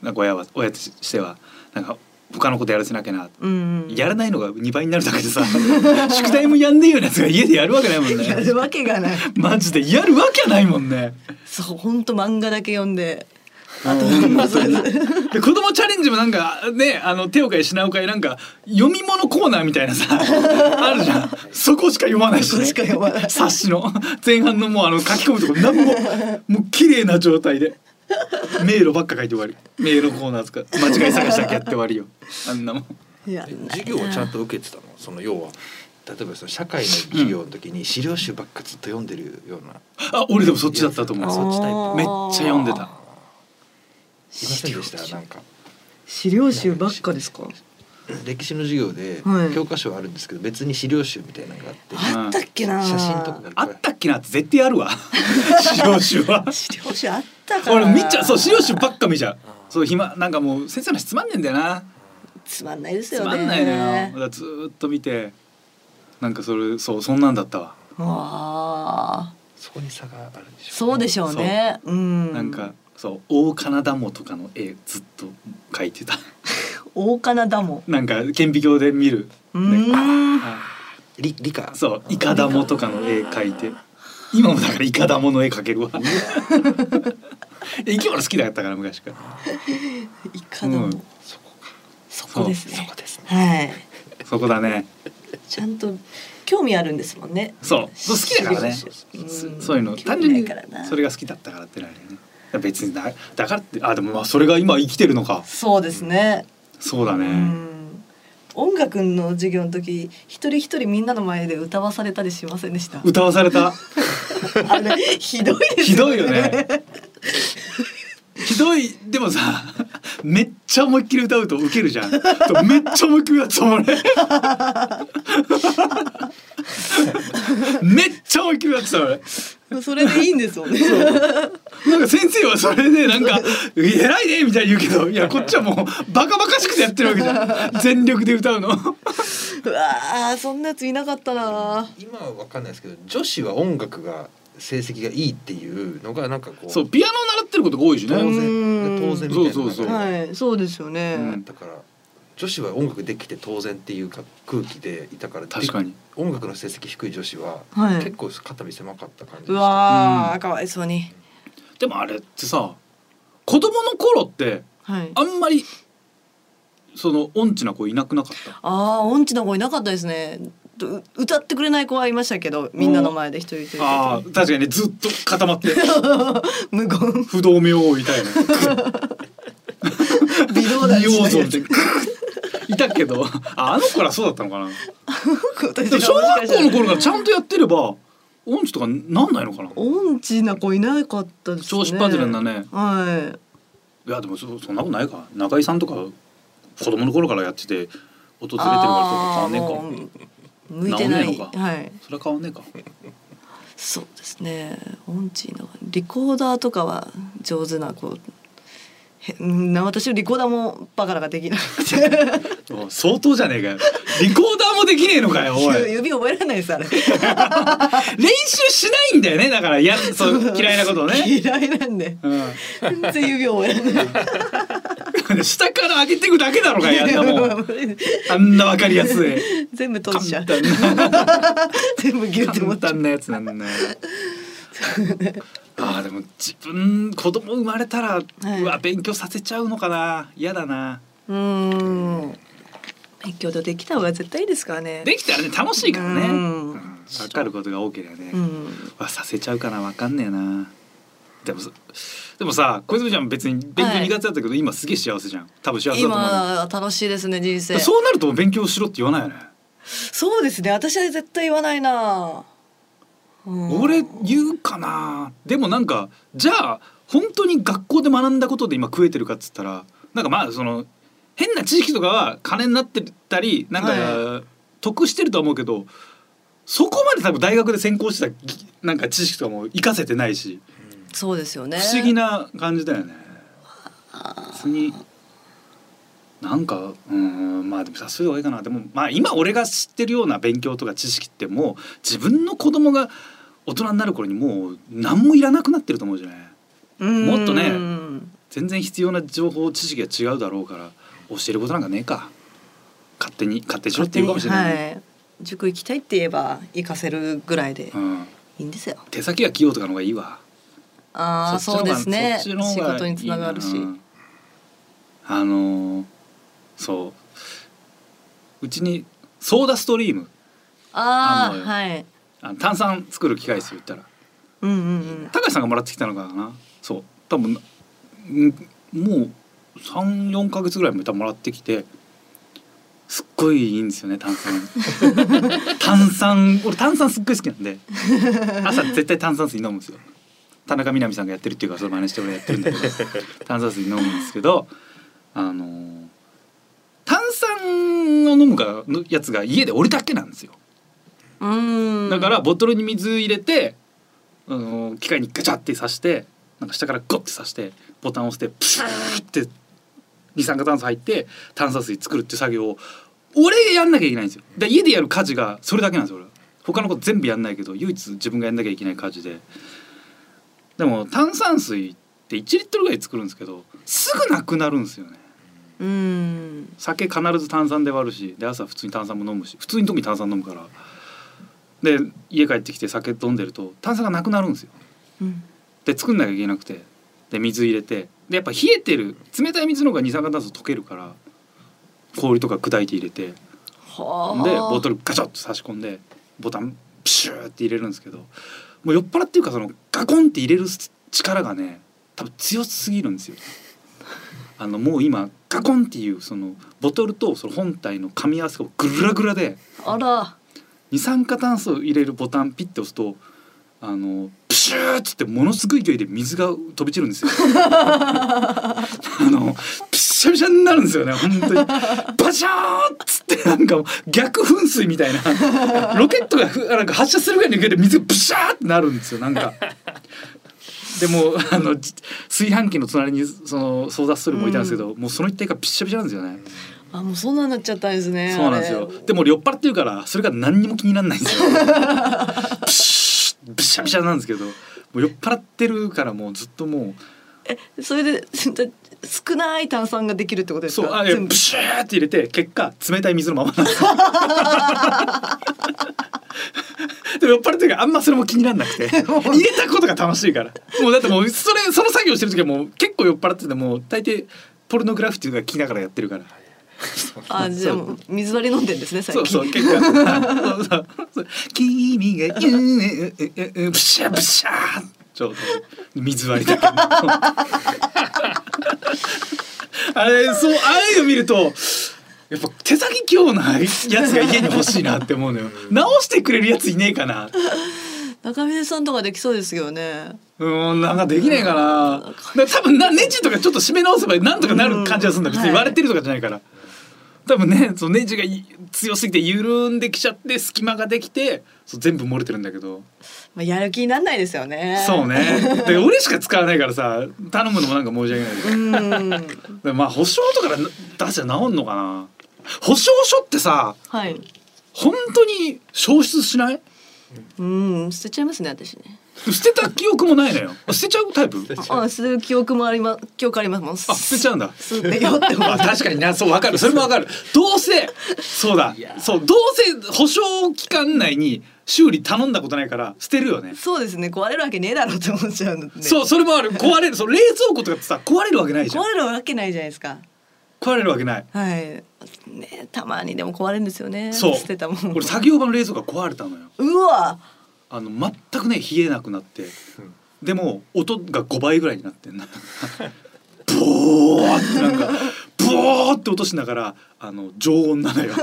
なんか親は親としては。なんか他のことやらせなきゃな、うんうん。やらないのが2倍になるだけでさ 宿題もやんねえようなやつが家でやるわけないもんね。やるわけがない。マジでやるわけないもんね。そう本当漫画だけ読んで。あとで子供チャレンジもなんかねあの手を変え品を変えなんか読み物コーナーみたいなさあるじゃん。そこしか読まないし、ね、しか読まない。冊子の。前半のもうあの書き込むとこ何ももう綺麗な状態で 迷路ばっか書いて終わり。迷路コーナーとか間違い探しだけやって終わりよ。あんなもん。いや。え授業をちゃんと受けてたの？その要は例えばその社会の授業の時に資料集ばっかずっと読んでるような、あ俺でもそっちだったと思う。あそっちタイプめっちゃ読んでた。いませんでしたなんか。資料集ばっかですか？歴史の授業ではい。教科書はあるんですけど別に資料集みたいなのがあって、あったっけな写真とかあったっけなって絶対あるわ。資料集は。資料集あったから。俺見ちゃう。そう資料集ばっか見ちゃう。そう暇なんかもう先生の話つまんねえんだよな。つまんないですつよね。まんないのよ。ずーっと見て。なんかそれそうそんなんだったわ、ああそこに差があるんでしょそうでしょうね。うん。なんかそう大金ダモとかの絵ずっと描いてた。大金だも。んなんか顕微鏡で見る、うーん。は理理科。いそうイカダモとかの絵描いて今もだからイカダモの絵描けるわ。生き物好きだったから昔から。イカだもん、うん。そこか。そこですね。そこですね。はい。そこだね。ちゃんと興味あるんですもんね。そう。そう好きだからね。資料集そそういうの。単純にそれが好きだったからってなるよね。別にだだからってあでもまあそれが今生きてるのか。そうですね。そうだね、うん音楽の授業の時一人一人みんなの前で歌わされたりしませんでした？歌わされた。あれひどいですひどいよね。ひどい。でもさめっちゃ思いっきり歌うとウケるじゃん。めっちゃ思いっきり歌ってた俺めっちゃ思いっきり歌ってた俺それでいいんですよね。なんか先生はそれでなんか「偉いね」みたいに言うけどいやこっちはもうバカバカしくてやってるわけじゃん。全力で歌うの。うわーそんなやついなかったな。今は分かんないですけど女子は音楽が成績がいいっていうのがなんかこうそうピアノを習ってることが多いし当ねうん。然当然みたいなそうそうそう。はい。そうですよね、うん。だから女子は音楽できて当然っていうか空気でいたから確かに。で音楽の成績低い女子ははい。結構肩身狭かった感じうでした、わー、かわいそうに。でもあれってさ子供の頃ってはい。あんまりその音痴な子いなくなかった？ああ音痴な子いなかったですね。う歌ってくれない子はいましたけどみんなの前で一人一人ああ確かにねずっと固まって。無言。不動明王みたいな。微動だにしないいないたけど。ああの子らそうだったのかな。私でも小学校の頃からちゃんとやってれば音痴とかなんないのかな。音痴な子いなかったですね。調子パズルなね。はい。やでもそそんなことないか。中井さんとか子供の頃からやってて音ずれてるからそうか変わんねえか。向いてない。のか。はい。それは変わんねえか。そうですね。音痴なリコーダーとかは上手な子へうん私リコーダーもバカラができなくて。お相当じゃねえかよ。リコーダーもできねえのかよおい。指覚えられないですあれ。練習しないんだよねだからやそう嫌いなことをね、嫌いなんで。うん。全然指覚えられない。下から上げていくだけだろうがやんなもん。あんなわかりやすい。全部閉じちゃ簡う 全部ギュッて持っちゃう。簡単なやつなんだよ あーでも自分子供生まれたら、はい。うわ勉強させちゃうのかな。嫌だな。うーん。勉強できた方が絶対いいですからね。できたらね楽しいからね。ううん。ん分かることが多ければね、うん。わさせちゃうかな分かんねえな。でもさでもさ小泉ちゃん別に勉強苦手だったけど、今すげえ幸せじゃん。多分幸せだと思うよ。今楽しいですね人生。そうなると勉強しろって言わないよね、そうですね。私は絶対言わないな、うん俺言うかな。でもなんかじゃあ本当に学校で学んだことで今食えてるかっつったらなんかまあその変な知識とかは金になってたりなんか、は得してるとは思うけどそこまで多分大学で専攻したぎなんか知識とかも活かせてないしそうですよね。不思議な感じだよね。別になんかうんまあでもさすがいいかな。でもまあ今俺が知ってるような勉強とか知識ってもう自分の子供が大人になる頃にもう何もいらなくなってると思うじゃない？うん。もっとね全然必要な情報知識が違うだろうから教えることなんかねえか。勝手に勝手にしろって言うかもしれない、ね。はい、塾行きたいって言えば行かせるぐらいでうん、いいんですよ。手先が器用とかの方がいいわ。ああそそうですね。仕事につながるし。いいな。あのーそう。うちにソーダストリーム。ああはいあの炭酸作る機械ですよ言ったら。うんうんうん。高橋さんがもらってきたのかな。そう。多分んもう34か月ぐらい前多分もらってきてすっごいいいんですよね炭酸。炭酸俺炭酸すっごい好きなんで。朝絶対炭酸水飲むんですよ。田中みな実さんがやってるっていうかその真似して俺やってるんだけど。炭酸水飲むんですけどあのー炭酸を飲むかのやつが家で俺だけなんですよだからボトルに水入れて、あの機械にガチャって刺してなんか下からゴッて刺してボタンを押してプシューって二酸化炭素入って炭酸水作るっていう作業を俺やんなきゃいけないんですよ。で家でやる家事がそれだけなんですよ俺は。他のこと全部やんないけど唯一自分がやんなきゃいけない家事で。でも炭酸水って1リットルぐらい作るんですけどすぐなくなるんですよね。うーん酒必ず炭酸で割るしで朝普通に炭酸も飲むし普通に特に炭酸飲むからで家帰ってきて酒飲んでると炭酸がなくなるんですよ。うん。で作んなきゃいけなくてで水入れてでやっぱ冷えてる冷たい水の方が二酸化炭素溶けるから氷とか砕いて入れてではあ。ボトルガチャッと差し込んでボタンプシューって入れるんですけどもう酔っ払っていうかそのガコンって入れる力がね多分強すぎるんですよ。あのもう今ガコンっていうそのボトルとその本体の噛み合わせがグラグラであら二酸化炭素を入れるボタンピッて押すとあのプシューっつってものすごい勢いで水が飛び散るんですよ。あのピシャピシャになるんですよね本当にバシャーっつってなんか逆噴水みたいなロケットがふなんか発射するぐらいの勢いで水がブシャーってなるんですよなんか。でもあの炊飯器の隣にそのソーダストリーもいたんですけど、もうその一体がピシャピシャなんですよね。あもうそんなになっちゃったんですねそうなんですよ。でも酔っ払ってるからそれが何にも気にならないんですよ。プシビシャビシャなんですけど、もう酔っ払ってるからもうずっともあれそれで少ない炭酸ができるってことうそうですか？全部あいやプシューって入れて結果冷たい水のままなんですよ。でも酔っ払ってるからあんまそれも気にならなくて 入れたことが楽しいからもうだってもうそれその作業してる時はもう結構酔っ払っててもう大抵ポルノグラフィティとか聞きながらやってるから。あ じゃ水割り飲んでんですね最近。そうそう結果。そうそう。そう。君が言う。ええええブシャブシャちょう。ど水割りだけどあれそう。ああいう。の見るとやっぱ手先器用なやつが家に欲しいなって思う。のよ直してくれるやついねえかな中峰さんとかできそう。ですよねう。んなんかできねえかなだから多分なネジとかちょっと締め直せばなんとかなる感じがするんだ別に割れてるとかじゃないから多分ねそのネジがい強すぎて緩んできちゃって隙間ができてそう全部漏れてるんだけど。まあやる気になんないですよね。そうね。で俺しか使わないからさ頼むのもなんか申し訳ない。けどまあ保証とか出しちゃ治んのかな。保証書ってさはい。本当に消失しない？うん捨てちゃいますね私ね捨てた記憶もないのよ。捨てちゃうタイプ？あ捨てる記憶もあります記憶あります。もんあ捨てちゃうんだ。捨てよって思あ確かにな。そうわかる。それもわかる。どうせそうだ。そうどうせ保証期間内に修理頼んだことないから捨てるよね。そうですね。壊れるわけねえだろうって思っちゃうそうそれもある。壊れる。そう冷蔵庫とかってさ壊れるわけないじゃん。壊れるわけないじゃないですか。壊れるわけない。はい。ねたまにでも壊れるんですよね。そう。捨てたもん俺作業場の冷蔵庫が壊れたのよ。うわあの全くね冷えなくなってでも音が5倍ぐらいになってんな ボーってなんかボーって音しながらあの常温なのよ。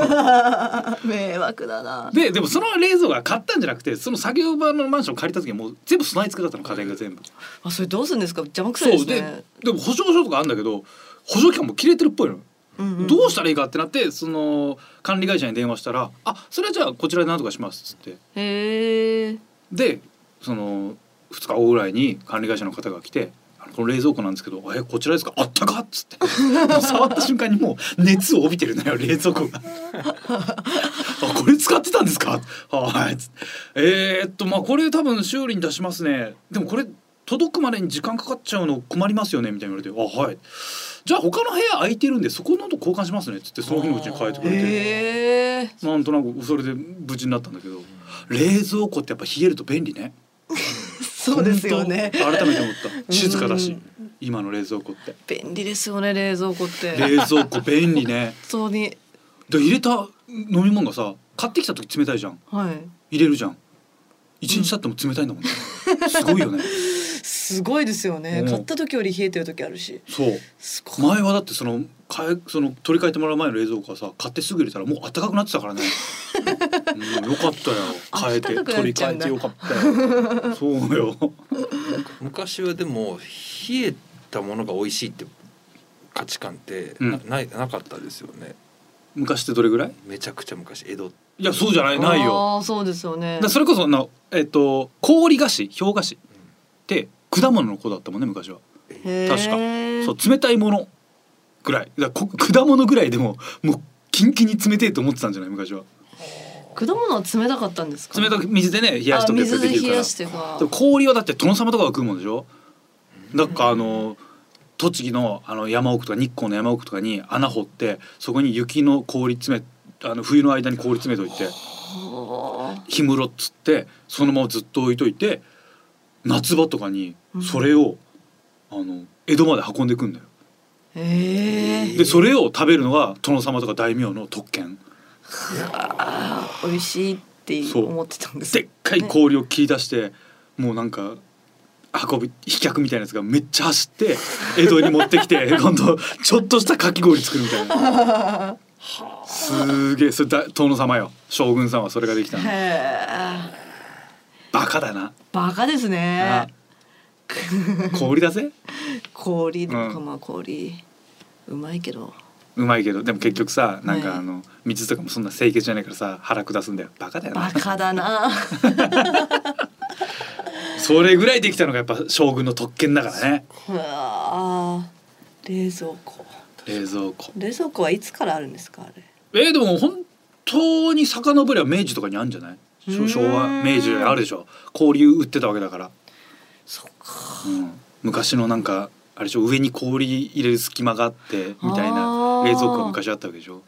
迷惑だな。ででもその冷蔵庫が買ったんじゃなくてその作業場のマンション借りた時はもう全部備え付けだったの家電が全部。あそれどうするんですか？邪魔くさいそうでですねでも保証書とかあるんだけど保証期間も切れてるっぽいの、うんうん。どうしたらいいかってなってその管理会社に電話したら「あそれはじゃあこちらで何とかします」っつって。でその2日後ぐらいに管理会社の方が来て「あのこの冷蔵庫なんですけどえこちらですか？あったか?」っつって。触った瞬間にもう熱を帯びてるのよ冷蔵庫が。あこれ使ってたんですか？はいえー、っとまあこれ多分修理に出しますね。でもこれ届くまでに時間かかっちゃうの困りますよねみたいに言われて「あはい」じゃあ他の部屋空いてるんでそこのと交換しますねっつってその日のうちに変えてくれて。なんとなくそれで無事になったんだけど冷蔵庫ってやっぱ冷えると便利ね。そうですよね。改めて思った。静かだしうん今の冷蔵庫って。便利ですよね冷蔵庫って。冷蔵庫便利ね。本当に。で入れた飲み物がさ買ってきた時冷たいじゃん。はい。入れるじゃん。一日経っても冷たいんだもんね、すごいよねすごいですよね。うん。買った時より冷えてる時あるし。そう。前はだってその買えその取り替えてもらう前の冷蔵庫はさ買ってすぐ入れたらもう暖かくなってたからね、うん、よかったよ。変えて。取り替えてよかったよ。そうよ。昔はでも冷えたものが美味しいって価値観ってうん。な,、ないなかったですよね。昔ってどれぐらい？めちゃくちゃ昔。江戸。いやそうじゃない？ないよ。ああそうですよね。それこそなえっ、と氷菓子氷菓子って果物の子だったもんね昔は。確か。そう冷たいものぐらい。だこ果物ぐらいでももうキンキンに冷てえと思ってたんじゃない昔は。果物は冷たかったんですか？冷たく水でね冷やしとけばできるから。氷はだって殿様とかが食うもんでしょ？だからあの栃木のあの山奥とか日光の山奥とかに穴掘ってそこに雪の氷詰めあの冬の間に氷詰めといては氷室っつってそのままずっと置いといて夏場とかにそれを、あの江戸まで運んでくんだよ。でそれを食べるのが殿様とか大名の特権。美味しいって思ってたんですでっかい氷を切り出して、もうなんか運び飛脚みたいなやつがめっちゃ走って江戸に持ってきて 今度ちょっとしたかき氷作るみたいな。すげえ。それだ殿様よ。将軍さんはそれができたのバカだな。バカですね。氷だぜ 氷とかうんまあ氷。うまいけど。うまいけど。でも結局さなんかはい。あの水とかもそんな清潔じゃないからさ腹下すんだよ。バカだよな。バカだな。それぐらいできたのがやっぱ将軍の特権だからね。う冷蔵庫。冷蔵庫。冷蔵庫はいつからあるんですかあれ？えー、でも本当に遡れば明治とかにあるんじゃない？昭昭和明治あるでしょ。氷売ってたわけだから、そっか。うん、昔のなんかあれでしょ。上に氷入れる隙間があってみたいあなー。冷蔵庫が昔あったわけでしょ。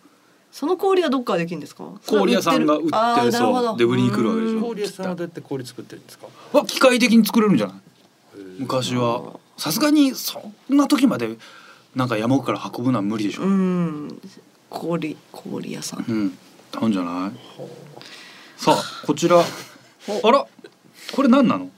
その氷はどっからできるんですか？氷屋さんが売ってるほそど。うで売りに来るわけでしょ。うん。氷屋さんはどうやって氷作ってるんですか？は機械的に作れるんじゃない？昔は。さすがにそんな時までなんか山奥から運ぶのは無理でしょ、うん。氷氷屋さん。うん、買うんじゃない？さあこちら。あらこれ何なの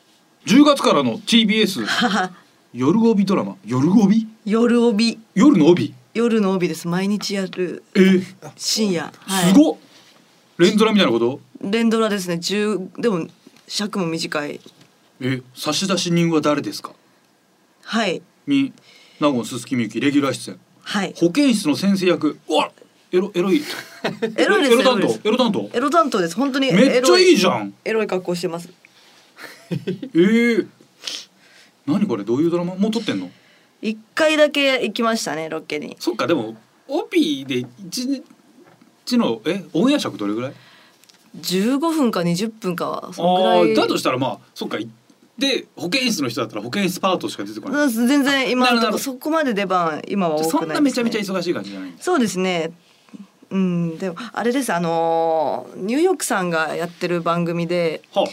？10月からの TBS 夜帯ドラマ？夜帯？夜帯。夜の帯？夜の帯です。毎日やるえ？ー、深夜、はい、すごっ。連ドラみたいなこと？連ドラですね。10でも尺も短い。え差出人は誰ですか？はい。み納言鈴木みゆきレギュラー出演。はい。保健室の先生役。うわエロエロい。エロいですエロ担当。エロ担当。エロ担当です。本当にめっちゃいいじゃん。エロい格好してます。えー、何これ？どういうドラマ？もう撮ってんの？一回だけ行きましたねロケに。そっかでもオピで一日のえオンエア尺どれぐらい？15分か20分かはそのぐあらい。あだとしたらまあそっかいで保健室の人だったら保健室パートしか出てこない。うん全然今そこまで出番今は多くないね、そんなめちゃめちゃ忙しい感じじゃない。そうですねうんでもあれですあのーニューヨークさんがやってる番組では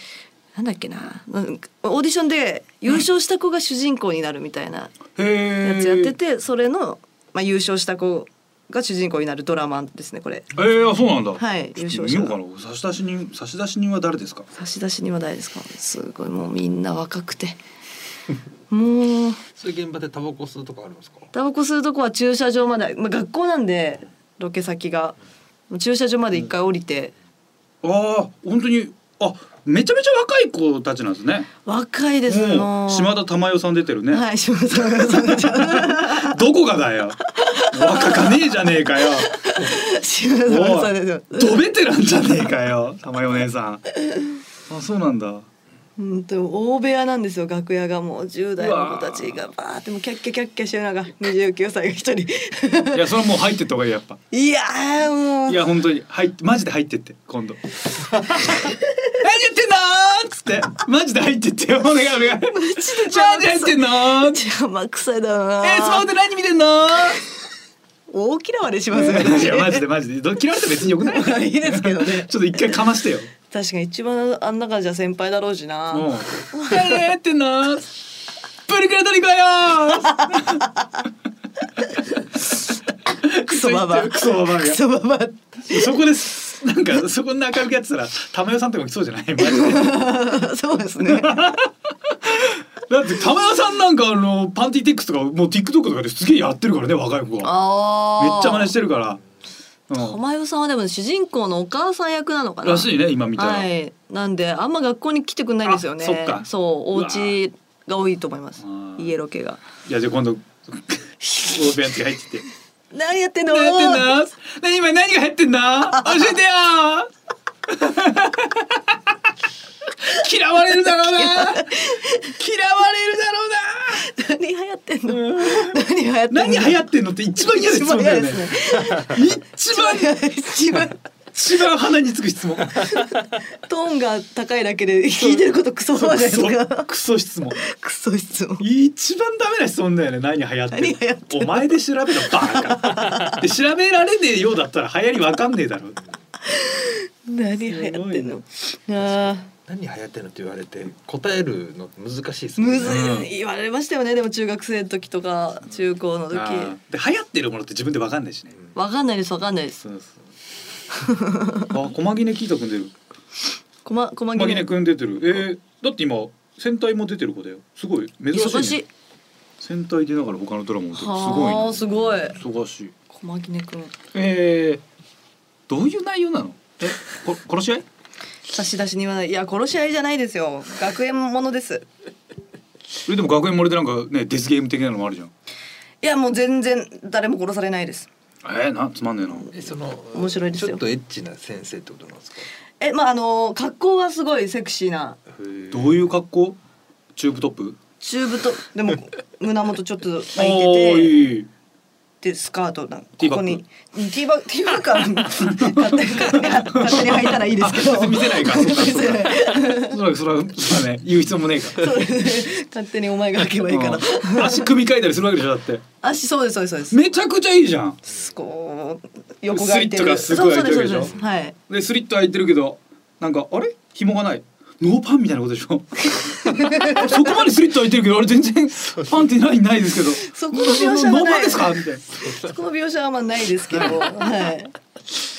なんだっけなオーディションで優勝した子が主人公になるみたいなやつやっててそれの、まあ、優勝した子が主人公になるドラマですねこれ。えー、あそうなんだ。はい優勝見ようかな。差出人差出人は誰ですか？差出人は誰ですか？すごいもうみんな若くて。もう。そういう現場でタバコ吸うとかあるんですか？タバコ吸うとこは駐車場まで、まあ、学校なんでロケ先が駐車場まで一回降りて、ああ本当にあめちゃめちゃ若い子たちなんですね。若いです島田珠代さん出てるね、はい島田さんがどこがだよ。若かねえじゃねえかよ。島田さんです。よドベテランじゃねえかよ玉代お姉さん。あそうなんだうんと大部屋なんですよ楽屋が。もう10代の子たちがバーってもうキャッキャキャッキャしてる中29歳が一人。いやそれはもう入ってった方がいいやっぱ。いやーもう。いや本当に入ってマジで入ってって今度。何言ってんのーっつって。マジで入ってってよ。お願いお願い。マジで入ってんのー邪魔くさいだなえー、スマホで何見てんの大嫌われしますよいやマジでマジで。ど嫌われて別によくない。いいですけどね。ちょっと一回かましてよ確かに一番あん中じゃ先輩だろうしな。もう何やってんの？プリクラ取り行こうよ！クソババクソババアがクソババそこです。なんかそこに明るくやってたら玉代さんとか来そうじゃない？マジで。そうですね。だって玉代さんなんかあのパンティティックスとかもう TikTok とかですげえやってるからね若い子がああめっちゃ真似してるから、うん、玉代さんはでも主人公のお母さん役なのかな。らしいね今見たら、はい。なんであんま学校に来てくんないんですよね。あそっか。そうお家が多いと思います。ロケが。いやじゃあ今度 大部屋に入ってきて。何やってんの？何やってん今何が入ってんの？教えてよ！嫌われるだろうな！嫌われるだろうな！何流行ってんの？何流行って何流行ってんのって一番嫌な質問だよね。一番一番嫌です。ね一番一番鼻につく質問。トーンが高いだけで聞いてることクソそうじゃないですか？クソ質問。クソ質問。一番ダメな質問だよね。何流行って何流行ってんお前で調べろバカ。で調べられねえようだったら流行りわかんねえだろ。何流行ってんの？あ何流行ってんの？って言われて答えるの難しいですーむずい。言われましたよね。でも中学生の時とか中高の時。で流行ってるものって自分でわかんないしね。わかんないですわかんないです。そうそう あ駒木根キータくん出る。こまこま駒木根くん出てる。えー、だって今戦隊も出てる子だよ。すごい。珍しい、ね、忙しい戦隊出ながら他のドラマもすごいはなあすごい忙しい。小牧根くんえー、どういう内容なの？えこ殺し合い？差出しにはないいや殺し合いじゃないですよ。学園ものです。えでも学園漏れでなんかねデスゲーム的なのもあるじゃん。いやもう全然誰も殺されないです。えー、なんつまんねえな。えその面白いですよ。ちょっとエッチな先生ってことなんですか？えまああの格好はすごいセクシーな。どういう格好？チューブトップ？チューブとでも胸元ちょっと開おいててーいいでスカートなんここにティーバックティーバックは勝手に勝手に履いたらいいですけど。あ見せないか そっかそっか見せないそれそれはそうだね言う必要もねえかそうですね勝手にお前が履けばいいから。うん。足組み替えたりするわけでしょだって。足そうですそうですそうです。めちゃくちゃいいじゃん。こう横が開いてる。スリットがすごい開いてるでしょ。そうそうですそうですはい。でスリット開いてるけどなんかあれ？紐がないノーパンみたいなことでしょ？そこまでスリット開いてるけどあれ全然パンってないないですけど。そこの描写はない。ノーパンですか？みたいな。そこの描写はあんまないですけど。はい。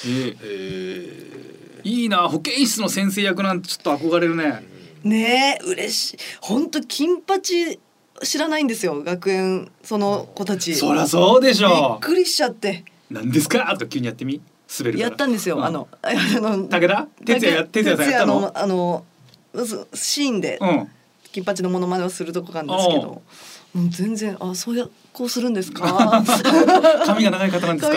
ええいいな保健室の先生役なんてちょっと憧れるね。ねえ嬉しい。本当金八知らないんですよ学園その子たち。そりゃそうでしびっょくりしちゃって。う何ですか？とか急にやってみ？滑るから。やったんですよ、うんあのあの武田？哲也や哲也さんやったの？あのうシーンでうん。金八のモノマネをするとこがあるんですけどもう全然あそうやこうするんですか？髪が長い方なんですか？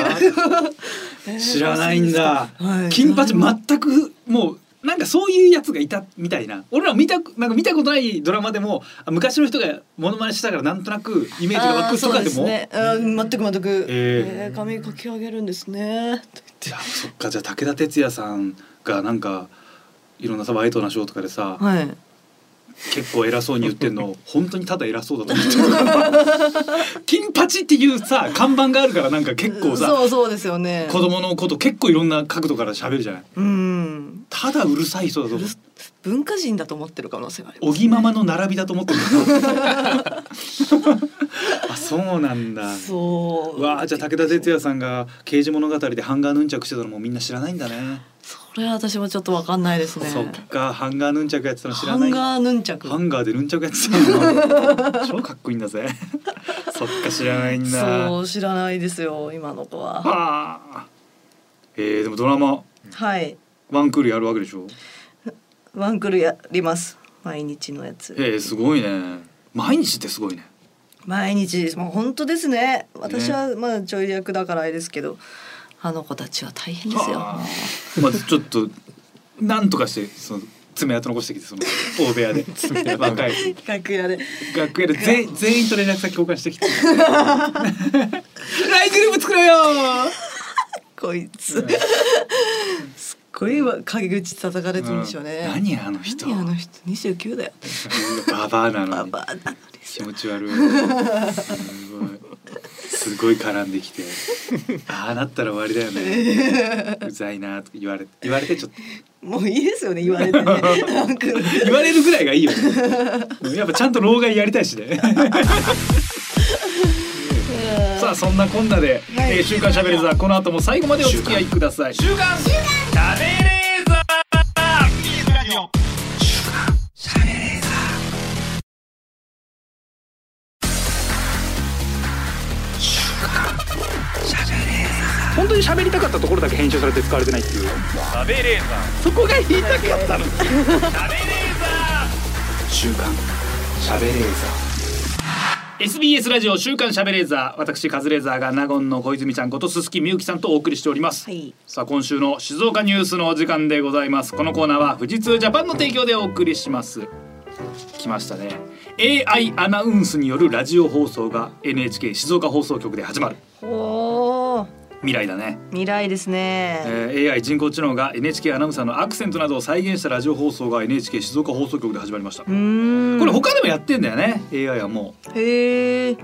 えー 知らないんだ、はい金八全くもうなんかそういうやつがいたみたいな。俺ら見たなんか見たことないドラマでもあ昔の人がモノマネしたからなんとなくイメージが湧くとかでも？あーそうすね。全く全く、えー。えー髪かき上げるんですね。いやそっか。じゃあ武田鉄矢さんがなんかいろんなさワイドなショーとかでさ、はい。結構偉そうに言ってんの 本当にただ偉そうだと思っちゃう金八っていうさ看板があるからなんか結構さそうそうですよね。子供のこと結構いろんな角度から喋るじゃない。うん。ただうるさい人だと文化人だと思ってる可能性があります、おぎママの並びだと思ってる あそうなんだ。そう。うわあじゃあ武田鉄矢さんが「刑事物語」でハンガーヌンチャクしてたのもみんな知らないんだね。それは私もちょっとわかんないですね。そっかハンガーヌンチャクやってたの知らハない。ンガーヌンチャク。ハンガーでヌンチャクやってたの。超かっこいいんだぜ。そっか知らないんだ。そう知らないですよ今の子は。はあ。えー、でもドラマはい。ワンクールやるわけでしょ？ワンクールやります。毎日のやつ。えー、すごいね。毎日ってすごいね。毎日もう本当ですね。私はまだちょい役だからあれですけど、あの子たちは大変ですよ。はあまずちょっとなんとかしてその爪痕残してきてその大部屋で。若い楽屋で。楽屋で全全員と連絡先交換してきて。LINE グループ作ろうよこいつ。すっごいわ陰口叩かれてるんでしょうね、うん。何あの人。何あの人。29だよ。ババアなのに。ババアなのに気持ち悪い。すごい。絡んできて。ああなったら終わりだよね。うざいなとか言われ言われてちょっと。もういいですよね言われてね。なんか。言われるぐらいがいいよね。やっぱちゃんと老害やりたいしね。さあそんなこんなで、はいえー週刊しゃべれーザーこの後も最後までお付き合いください。週刊。しゃべれーザ本当に喋りたかったところだけ編集されて使われてないっていう。喋れーザーそこが言いたかったの喋れーザー週刊しゃべれーザー SBS ラジオ週刊しゃべれーザー私カズレーザーが納言の小泉ちゃんこと鈴木みゆきさんとお送りしております、はい。さあ今週の静岡ニュースのお時間でございます。このコーナーは富士通ジャパンの提供でお送りします。来ましたね。AI アナウンスによるラジオ放送が NHK 静岡放送局で始まる。おー未来だね。未来ですね、えー AI 人工知能が NHK アナウンサーのアクセントなどを再現したラジオ放送が NHK 静岡放送局で始まりました。これ他でもやってんだよね AI はもへえ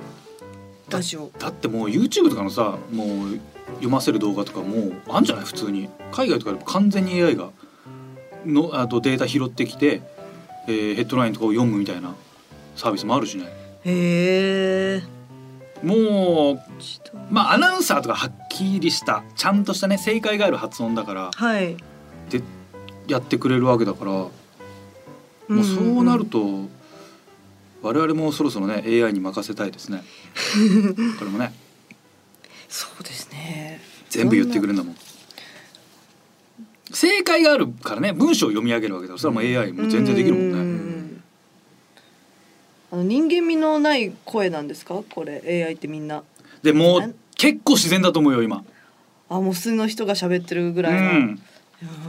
ラジオう。だってもう YouTube とかのさもう読ませる動画とかもうあんじゃない？普通に。海外とかでも完全に AI がのあとデータ拾ってきて、えーヘッドラインとかを読むみたいなサービスもあるしね。へえもうまあアナウンサーとかはっきりしたちゃんとしたね正解がある発音だからはい。でやってくれるわけだからもうそうなると我々もそろそろね AI に任せたいですね。これもね。そうですね。全部言ってくれるんだもん。正解があるからね文章を読み上げるわけだからそれはもう AI も全然できるもんね。んあの人間味のない声なんですか？これ AI ってみんな。でもう結構自然だと思うよ今。あもう普通の人が喋ってるぐうらいの、ん。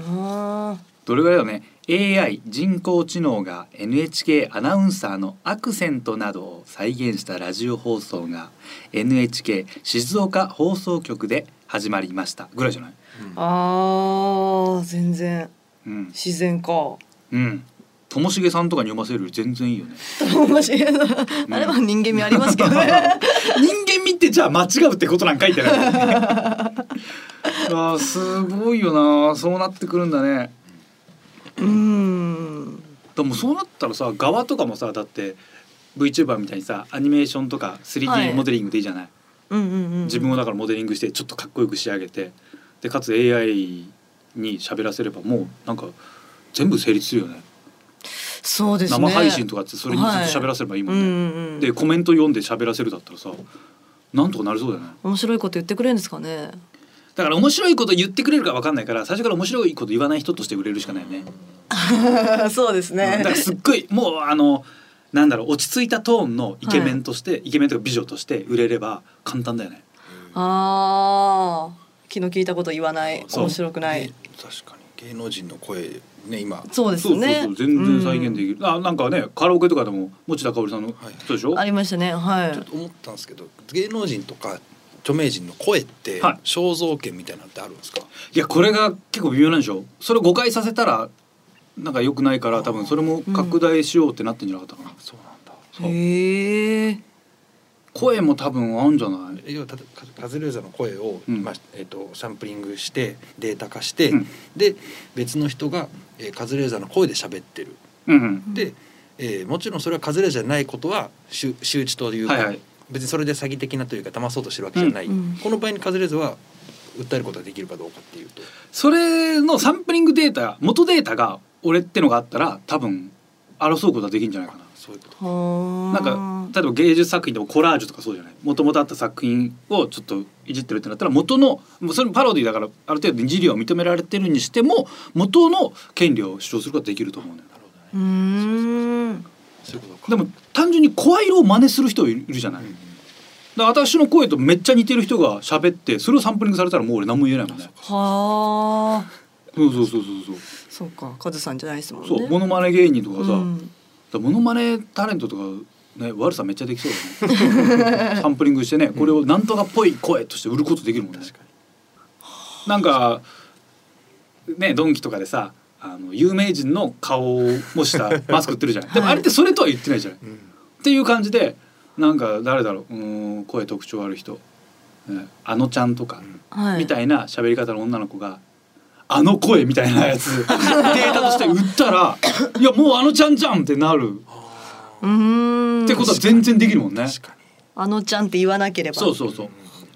あどれぐらいだよね？AI 人工知能が NHK アナウンサーのアクセントなどを再現したラジオ放送が NHK 静岡放送局で始まりました。ぐらいじゃない？ーあー全然。うん。自然か。うんともしげさんとかに読ませるより全然いいよね。面白いなあれは人間味ありますけどね。人間味ってじゃあ間違うってことなんかいってないあーすごいよな。そうなってくるんだね。うーん。でもそうなったらさ側とかもさだって VTuber みたいにさアニメーションとかは 3D い。モデリングでいいじゃない、うんうんうん自分をだからモデリングしてちょっとかっこよく仕上げてでかつ AI に喋らせればもうなんか全部成立するよねそうですね。生配信とかってそれにずっと喋らせればいいもんね、うんうんうん。でコメント読んで喋らせるだったらさなんとかなりそうだよね。面白いこと言ってくれるんですかね。だから面白いこと言ってくれるか分かんないから最初から面白いこと言わない人として売れるしかないよね。そうですね。だからすっごいもうあのなんだろう落ち着いたトーンのイケメンとして、イケメンとか美女として売れれば簡単だよね。ああ気の利いたこと言わない。面白くない。ね確かに。芸能人の声ね今。そうですそうそうねそう全然再現できる、あなんかねカラオケとかでも持田香織さんのはい。人でしょ、ありましたね。はい。ちょっと思ったんですけど芸能人とか著名人の声ってはい。肖像権みたいなのってあるんですか、いやこれが結構微妙なんでしょ？それを誤解させたらなんか良くないから多分それも拡大しようってなってんじゃなかったかな、そうなんだ。そう。へえ声も多分あるんじゃない？要はカカズレーザーの声を、うん。まあえー、とサンプリングしてデータ化して、うん。で別の人が、えーカズレーザーの声で喋ってる。うんうん。で、えーもちろんそれはカズレーザーじゃないことは周周知というか、はいはい。別にそれで詐欺的なというか騙そうとしてるわけじゃない、うんうん。この場合にカズレーザーは訴えることができるかどうかっていうと。それのサンプリングデータ元データが俺ってのがあったら多分争うことはできるんじゃないかなそういうこと。はなんか例えば芸術作品でもコラージュとかそうじゃない。もともとあった作品をちょっといじってるってなったら元のもうそれもパロディだからある程度二次利用は認められてるにしても元の権利を主張することができると思うね。うどねーん。そういうことか。でも単純に声色を真似する人いるじゃない、うんだ私の声とめっちゃ似てる人が喋ってそれをサンプリングされたらもう俺何も言えないもんね。はあそうそうそうそうそう。そうかカズさんじゃないですもんね。そうモノマネ芸人とかさ、うん。だモノマネタレントとかね悪さめっちゃできそうだね サンプリングしてねこれをなんとかっぽい声として売ることできるもんね。確かなんかねドンキとかでさあの有名人の顔を模したマスク売ってるじゃない、でもあれってそれとは言ってないじゃない、に、うん。っていう感じでなんか誰だろううーん声特徴ある人、ねあのちゃんとか、はい。みたいな喋り方の女の子があの声みたいなやつ。データとして売ったらいやもうあのちゃんじゃんってなる。うーん。ってことは全然できるもんね。あのちゃんって言わなければ。そうそうそう。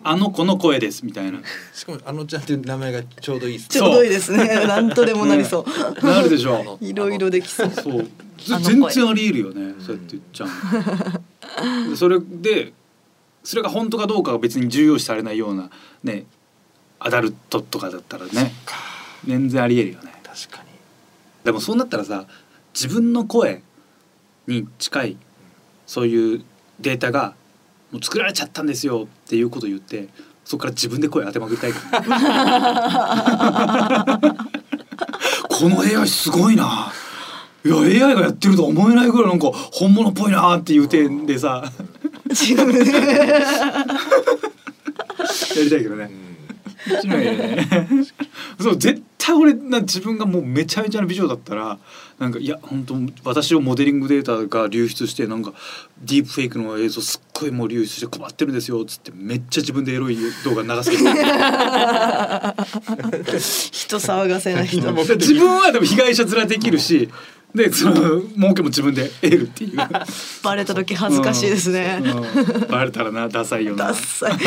あの子の声ですみたいな。しかもあのちゃんっていう名前がちょうどいいですちょうどいいですね。なんとでもなりそう。なるでしょいろいろできそう。そう。全声。然ありえるよね。そうやって言っちゃうそれでそれが本当かどうかが別に重要視されないようなねアダルトとかだったらね。か全然ありえるよね。確かに。でもそうなったらさ自分の声に近いそういうデータがもう作られちゃったんですよっていうことを言ってそこから自分で声当てまくりたい この AI すごいな。いや AI がやってるとは思えないぐらいなんか本物っぽいなっていう点でさ。やりたいけどね。ね。そう絶対俺な自分がもうめちゃめちゃな美女だったらなんかいや本当私をモデリングデータが流出してなんかディープフェイクの映像すっごいもう流出して困ってるんですよっつってめっちゃ自分でエロい動画流すけど。人騒がせな人。自分はでも被害者面できるしでその儲けも自分で得るっていう。バレた時恥ずかしいですね、うん。うんバレたらなダサいよな。ダッサい。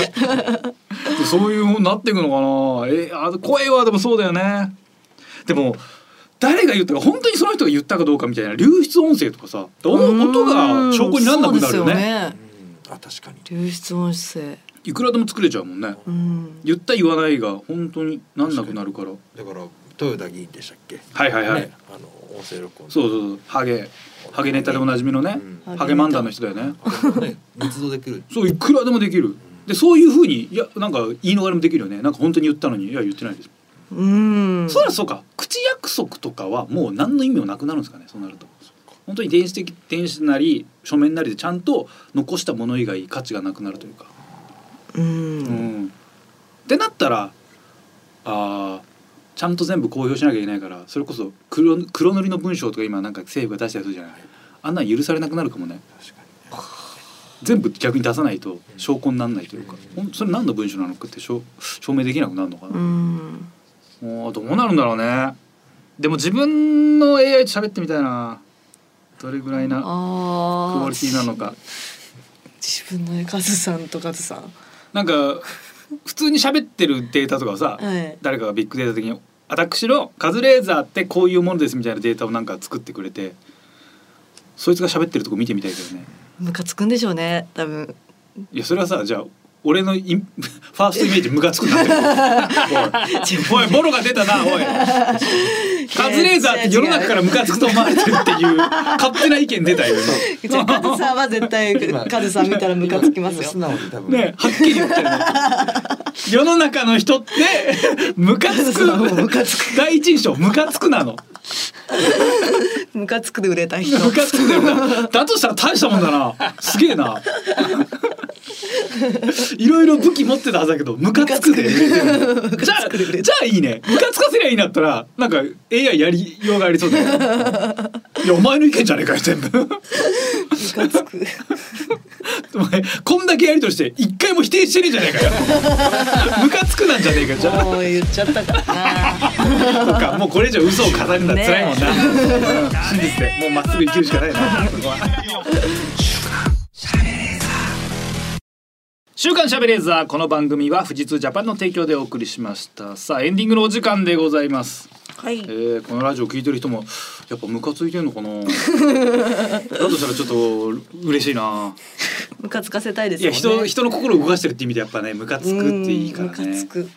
そういうふうになっていくのかな。えあ声はでもそうだよね。でも誰が言ったか本当にその人が言ったかどうかみたいな。流出音声とかさお音が証拠にならなくなるよね。ね。うん。あ確かに。流出音声。いくらでも作れちゃうもんね。うん。言った言わないが本当になんなくなるから。だから豊田議員でしたっけ？はいはいはい、ねあの音声録音。そうそうそう。ハゲ。ハゲネタでおなじみのね、うん。ハゲ漫談の人だよね。密造できる。そういくらでもできる。でそういうふうにいやなんか言い逃れもできるよね。なんか本当に言ったのにいや言ってないです、うん。そうだそうか。口約束とかはもう何の意味もなくなるんですかね。そうなると。本当に電子的電子なり書面なりでちゃんと残したもの以外価値がなくなるというか。ううんん。ってなったらあーちゃんと全部公表しなきゃいけないからそれこそ黒黒塗りの文章とか今なんか政府が出したりするじゃない。あんなん許されなくなるかもね。全部逆に出さないと証拠にならないというか。それ何の文章なのかって証証明できなくなるのかうな、ん。もうどうなるんだろうね。でも自分の AI と喋ってみたいな。どれぐらいなクあオリティなのか。自分のカズさんとカズさん。なんか普通に喋ってるデータとかさ、はい。誰かがビッグデータ的に私のカズレーザーってこういうものですみたいなデータをなんか作ってくれてそいつが喋ってるとこ見てみたいけどね。ムカつくんでしょうね多分。いやそれはさじゃあ俺のイン ファーストイメージムカつくなってる。おいボロが出たなおい。カズレーザーって世の中からムカつくと思われてるっていう勝手な意見出たよじカズさんは絶対カズさん見たらムカつきますよ。素直に多分、ねはっきり言ってるね 世の中の人って ムカつく。ムカつく。第一印象ムカつくなの。ムカつくで売れた人。ムカつくだよなだとしたら大したもんだな。すげえな いろいろ武器持ってたはずだけどムカつくで。じゃあじゃあいいね。ムカつかせりゃいいんだったらなんか AI やりようがありそうだよ。いやお前の意見じゃねえかよ全部。ムカつく。お前こんだけやりとして一回も否定してねえじゃねえかよ。ムカつくなんじゃねえかじゃあ。もう言っちゃったからなとかもうこれ以上嘘を語るのはね辛いもんな、うん真実でもうまっすぐ生きるしかないな。そこは週刊しゃべれーザーこの番組は富士通ジャパンの提供でお送りしました。さあエンディングのお時間でございます。はい。えー、このラジオ聞いてる人もやっぱムカついてんのかな？だとしたらちょっと嬉しいな。ムカつかせたいですいや人人の心を動かしてるって意味でやっぱねムカつくっていいからね。うんムカつく。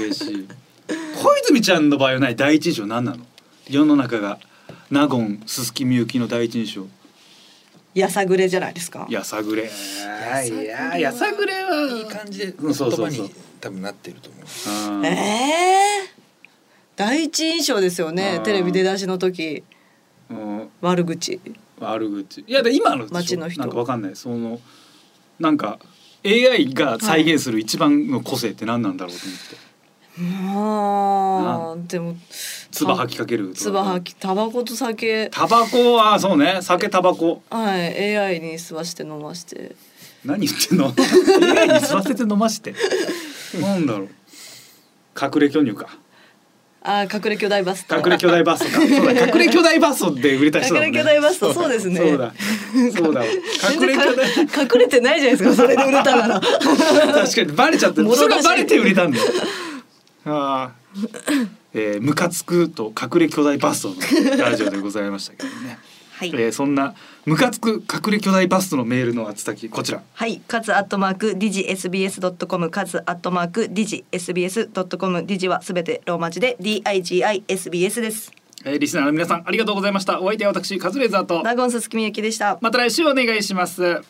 嬉しい。小泉ちゃんの場合はない第一印象何なの？世の中が納言鈴木みゆきの第一印象やさぐれじゃないですか？やさぐれ。いややさぐれはいい感じでう言んそうそうそう。葉に多分なってると思う。うん。ええ第一印象ですよねテレビ出だしの時。うん。悪口。悪口。いやで今の街の人。なんかわかんない。そのなんか AI が再現する一番の個性って何なんだろうと思ってあーでも唾吐きかける唾吐きタバコと酒タバコはそうね酒タバコはい AI に吸わして飲まして何言ってんの AI に吸わせて飲ましてなんだろう隠れ巨乳かあ隠れ巨大バスト隠れ巨大バストかそうだ隠れ巨大バストで売れた人だもんね隠れ巨大バストそうですねそうだそうだ隠れ巨大隠れてないじゃないですかそれで売れたなら確かにバレちゃってそれがバレて売れたんだよあー。えー、ムカつくと隠れ巨大バストのラジオでございましたけどね、はい。えー、そんなムカつく隠れ巨大バストのメールの宛先こちら。はい、カズアットマークディジ SBS ドットコム、カズアットマークディジ SBS ドットコム、ディジはすべてローマ字で D I G I S B S です。えー、リスナーの皆さんありがとうございました。お相手は私カズレーザーと。ナゴンススキミユキでした。また来週お願いします